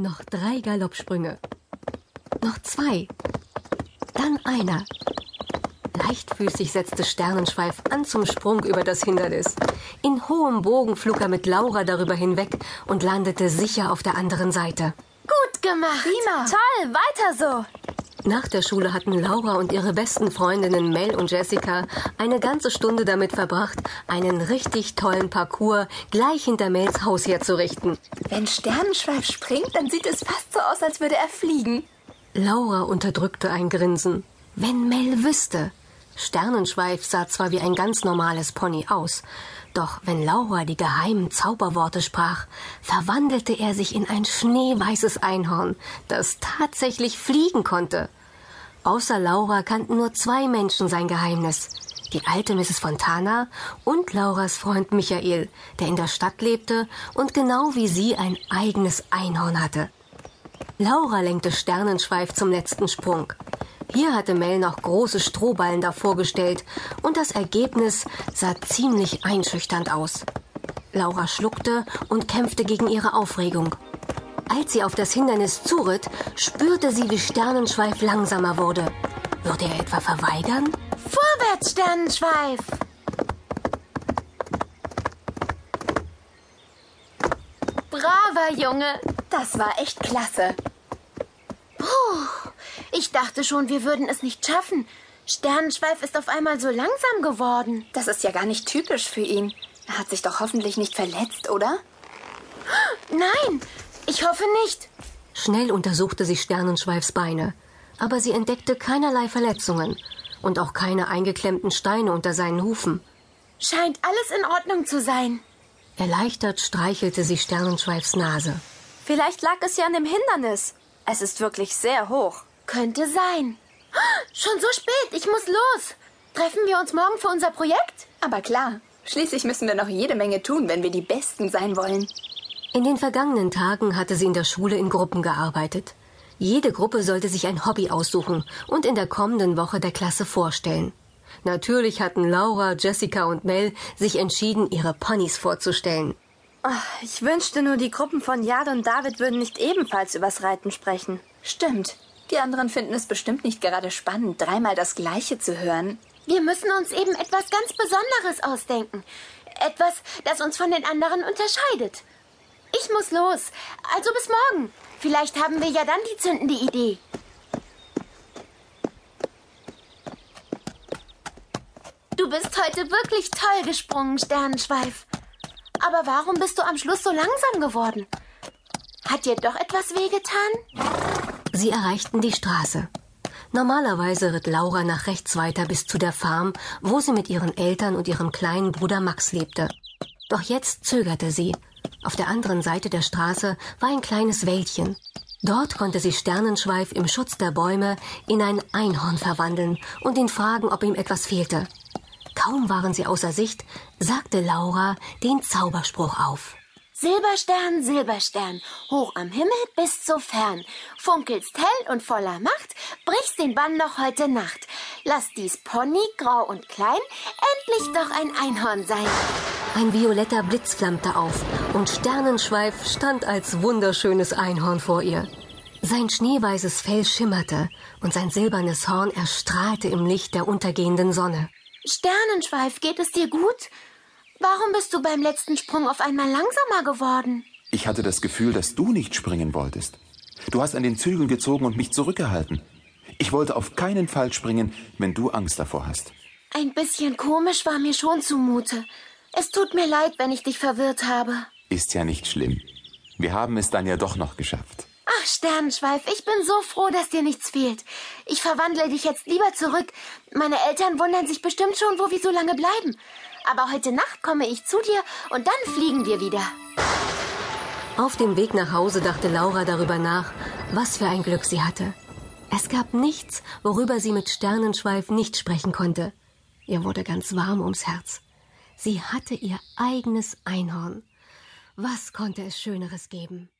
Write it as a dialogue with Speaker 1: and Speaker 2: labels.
Speaker 1: Noch drei Galoppsprünge. Noch zwei. Dann einer. Leichtfüßig setzte Sternenschweif an zum Sprung über das Hindernis. In hohem Bogen flog er mit Laura darüber hinweg und landete sicher auf der anderen Seite.
Speaker 2: Gut gemacht.
Speaker 3: Prima.
Speaker 2: Toll, weiter so.
Speaker 1: Nach der Schule hatten Laura und ihre besten Freundinnen Mel und Jessica eine ganze Stunde damit verbracht, einen richtig tollen Parcours gleich hinter Mels Haus herzurichten.
Speaker 3: Wenn Sternenschweif springt, dann sieht es fast so aus, als würde er fliegen.
Speaker 1: Laura unterdrückte ein Grinsen. Wenn Mel wüsste. Sternenschweif sah zwar wie ein ganz normales Pony aus, doch wenn Laura die geheimen Zauberworte sprach, verwandelte er sich in ein schneeweißes Einhorn, das tatsächlich fliegen konnte. Außer Laura kannten nur zwei Menschen sein Geheimnis. Die alte Mrs. Fontana und Lauras Freund Michael, der in der Stadt lebte und genau wie sie ein eigenes Einhorn hatte. Laura lenkte Sternenschweif zum letzten Sprung. Hier hatte Mel noch große Strohballen davor gestellt und das Ergebnis sah ziemlich einschüchternd aus. Laura schluckte und kämpfte gegen ihre Aufregung. Als sie auf das Hindernis zuritt, spürte sie, wie Sternenschweif langsamer wurde. Würde er etwa verweigern?
Speaker 2: Vorwärts, Sternenschweif. Braver Junge.
Speaker 3: Das war echt klasse.
Speaker 2: Puh, ich dachte schon, wir würden es nicht schaffen. Sternenschweif ist auf einmal so langsam geworden.
Speaker 3: Das ist ja gar nicht typisch für ihn. Er hat sich doch hoffentlich nicht verletzt, oder?
Speaker 2: Nein, ich hoffe nicht.
Speaker 1: Schnell untersuchte sie Sternenschweifs Beine, aber sie entdeckte keinerlei Verletzungen und auch keine eingeklemmten Steine unter seinen Hufen.
Speaker 2: Scheint alles in Ordnung zu sein.
Speaker 1: Erleichtert streichelte sie Sternenschweifs Nase.
Speaker 4: Vielleicht lag es ja an dem Hindernis. Es ist wirklich sehr hoch.
Speaker 2: Könnte sein. Schon so spät, ich muss los. Treffen wir uns morgen für unser Projekt?
Speaker 3: Aber klar. Schließlich müssen wir noch jede Menge tun, wenn wir die Besten sein wollen.
Speaker 1: In den vergangenen Tagen hatte sie in der Schule in Gruppen gearbeitet. Jede Gruppe sollte sich ein Hobby aussuchen und in der kommenden Woche der Klasse vorstellen. Natürlich hatten Laura, Jessica und Mel sich entschieden, ihre Ponys vorzustellen.
Speaker 4: Ach, ich wünschte nur, die Gruppen von Jade und David würden nicht ebenfalls übers Reiten sprechen.
Speaker 3: Stimmt. Die anderen finden es bestimmt nicht gerade spannend, dreimal das Gleiche zu hören.
Speaker 2: Wir müssen uns eben etwas ganz Besonderes ausdenken. Etwas, das uns von den anderen unterscheidet. Ich muss los. Also bis morgen. Vielleicht haben wir ja dann die zündende Idee. Du bist heute wirklich toll gesprungen, Sternenschweif. Aber warum bist du am Schluss so langsam geworden? Hat dir doch etwas wehgetan?
Speaker 1: Sie erreichten die Straße. Normalerweise ritt Laura nach rechts weiter bis zu der Farm, wo sie mit ihren Eltern und ihrem kleinen Bruder Max lebte. Doch jetzt zögerte sie. Auf der anderen Seite der Straße war ein kleines Wäldchen. Dort konnte sie Sternenschweif im Schutz der Bäume in ein Einhorn verwandeln und ihn fragen, ob ihm etwas fehlte. Kaum waren sie außer Sicht, sagte Laura den Zauberspruch auf.
Speaker 2: Silberstern, Silberstern, hoch am Himmel bis so fern, funkelst hell und voller Macht, brichst den Bann noch heute Nacht. Lass dies Pony, grau und klein, endlich doch ein Einhorn sein.
Speaker 1: Ein violetter Blitz flammte auf und Sternenschweif stand als wunderschönes Einhorn vor ihr. Sein schneeweißes Fell schimmerte und sein silbernes Horn erstrahlte im Licht der untergehenden Sonne.
Speaker 2: Sternenschweif, geht es dir gut? Warum bist du beim letzten Sprung auf einmal langsamer geworden?
Speaker 5: Ich hatte das Gefühl, dass du nicht springen wolltest. Du hast an den Zügeln gezogen und mich zurückgehalten. Ich wollte auf keinen Fall springen, wenn du Angst davor hast.
Speaker 2: Ein bisschen komisch war mir schon zumute. Es tut mir leid, wenn ich dich verwirrt habe.
Speaker 5: Ist ja nicht schlimm. Wir haben es dann ja doch noch geschafft.
Speaker 2: Ach, Sternenschweif, ich bin so froh, dass dir nichts fehlt. Ich verwandle dich jetzt lieber zurück. Meine Eltern wundern sich bestimmt schon, wo wir so lange bleiben. Aber heute Nacht komme ich zu dir und dann fliegen wir wieder.
Speaker 1: Auf dem Weg nach Hause dachte Laura darüber nach, was für ein Glück sie hatte. Es gab nichts, worüber sie mit Sternenschweif nicht sprechen konnte. Ihr wurde ganz warm ums Herz. Sie hatte ihr eigenes Einhorn. Was konnte es Schöneres geben?